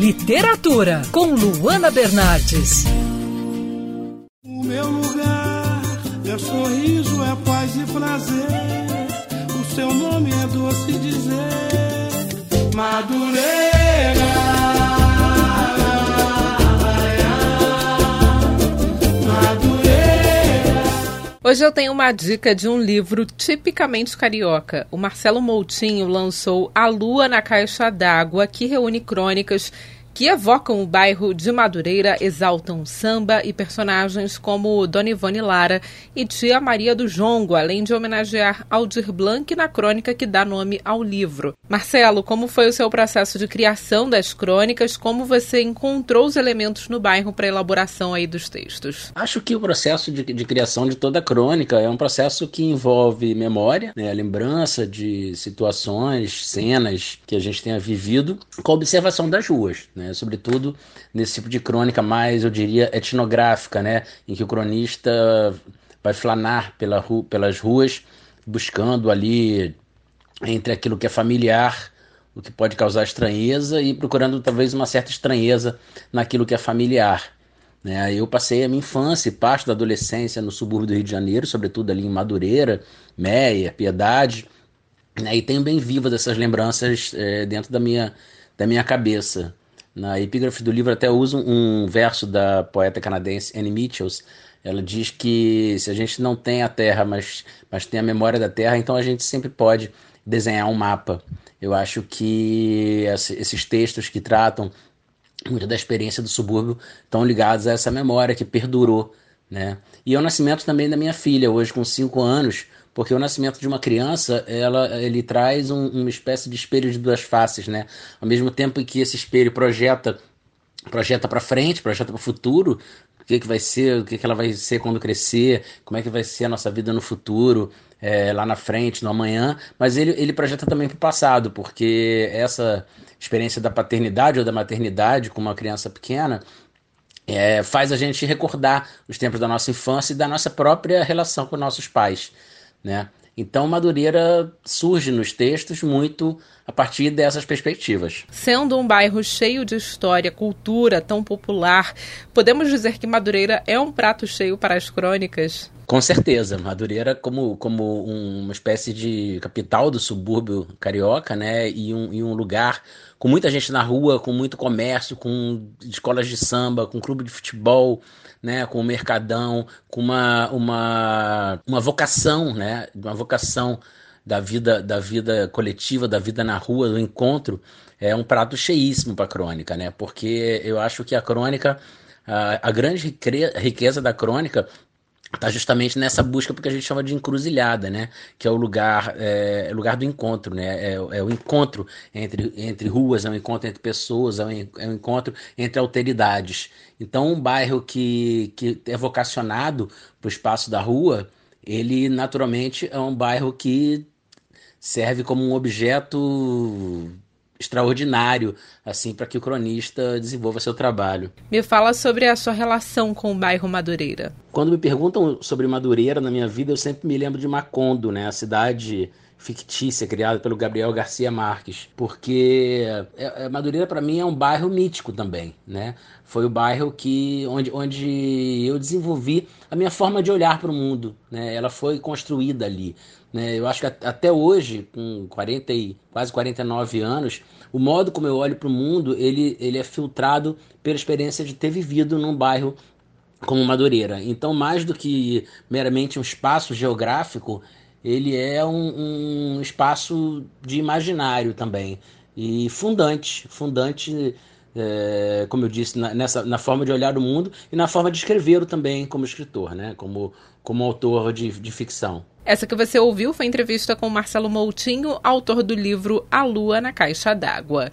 Literatura, com Luana Bernardes. O meu lugar, meu sorriso é paz e prazer. O seu nome é doce dizer, Madureira. Hoje eu tenho uma dica de um livro tipicamente carioca. O Marcelo Moutinho lançou A Lua na Caixa d'Água, que reúne crônicas que evocam o bairro de Madureira, exaltam samba e personagens como Dona Ivone Lara e Tia Maria do Jongo, além de homenagear Aldir Blanc na crônica que dá nome ao livro. Marcelo, como foi o seu processo de criação das crônicas? Como você encontrou os elementos no bairro para elaboração aí dos textos? Acho que o processo de, de criação de toda crônica é um processo que envolve memória, né, a lembrança de situações, cenas que a gente tenha vivido, com a observação das ruas né? Sobretudo nesse tipo de crônica mais, eu diria, etnográfica, né? em que o cronista vai flanar pela ru pelas ruas buscando ali entre aquilo que é familiar, o que pode causar estranheza, e procurando talvez uma certa estranheza naquilo que é familiar. Né? Eu passei a minha infância e parte da adolescência no subúrbio do Rio de Janeiro, sobretudo ali em Madureira, Meia, Piedade, né? e tenho bem vivas essas lembranças é, dentro da minha, da minha cabeça. Na epígrafe do livro até uso um verso da poeta canadense Annie Mitchells. Ela diz que se a gente não tem a Terra, mas, mas tem a memória da Terra, então a gente sempre pode desenhar um mapa. Eu acho que esses textos que tratam muito da experiência do subúrbio estão ligados a essa memória que perdurou. Né? E ao nascimento também da minha filha, hoje com 5 anos, porque o nascimento de uma criança ela, ele traz um, uma espécie de espelho de duas faces, né? Ao mesmo tempo que esse espelho projeta projeta para frente, projeta para o futuro, o que, que vai ser, o que, que ela vai ser quando crescer, como é que vai ser a nossa vida no futuro, é, lá na frente, no amanhã, mas ele, ele projeta também para o passado, porque essa experiência da paternidade ou da maternidade com uma criança pequena é, faz a gente recordar os tempos da nossa infância e da nossa própria relação com nossos pais né? Então, Madureira surge nos textos muito a partir dessas perspectivas. Sendo um bairro cheio de história, cultura, tão popular, podemos dizer que Madureira é um prato cheio para as crônicas? Com certeza, Madureira como, como uma espécie de capital do subúrbio carioca, né, e um, e um lugar com muita gente na rua, com muito comércio, com escolas de samba, com clube de futebol, né, com o mercadão, com uma, uma, uma vocação, né, uma vocação da vida da vida coletiva, da vida na rua, do encontro, é um prato cheíssimo para a crônica, né? Porque eu acho que a crônica, a, a grande riqueza da crônica está justamente nessa busca porque a gente chama de encruzilhada, né? Que é o lugar, é, lugar do encontro, né? É, é, o encontro entre, entre ruas, é o encontro entre pessoas, é o, é o encontro entre alteridades. Então, um bairro que, que é vocacionado para o espaço da rua, ele naturalmente é um bairro que serve como um objeto extraordinário assim para que o cronista desenvolva seu trabalho. Me fala sobre a sua relação com o bairro Madureira. Quando me perguntam sobre Madureira na minha vida, eu sempre me lembro de Macondo, né, a cidade fictícia criada pelo Gabriel Garcia Marques, porque é, é, Madureira para mim é um bairro mítico também, né? Foi o bairro que onde, onde eu desenvolvi a minha forma de olhar para o mundo, né? Ela foi construída ali, né? Eu acho que até hoje, com 40 e quase 49 anos, o modo como eu olho para o mundo, ele, ele é filtrado pela experiência de ter vivido num bairro como Madureira. Então, mais do que meramente um espaço geográfico, ele é um, um espaço de imaginário também e fundante, fundante, é, como eu disse, na, nessa, na forma de olhar o mundo e na forma de escrever também como escritor, né? como, como autor de, de ficção. Essa que você ouviu foi entrevista com Marcelo Moutinho, autor do livro A Lua na Caixa d'Água.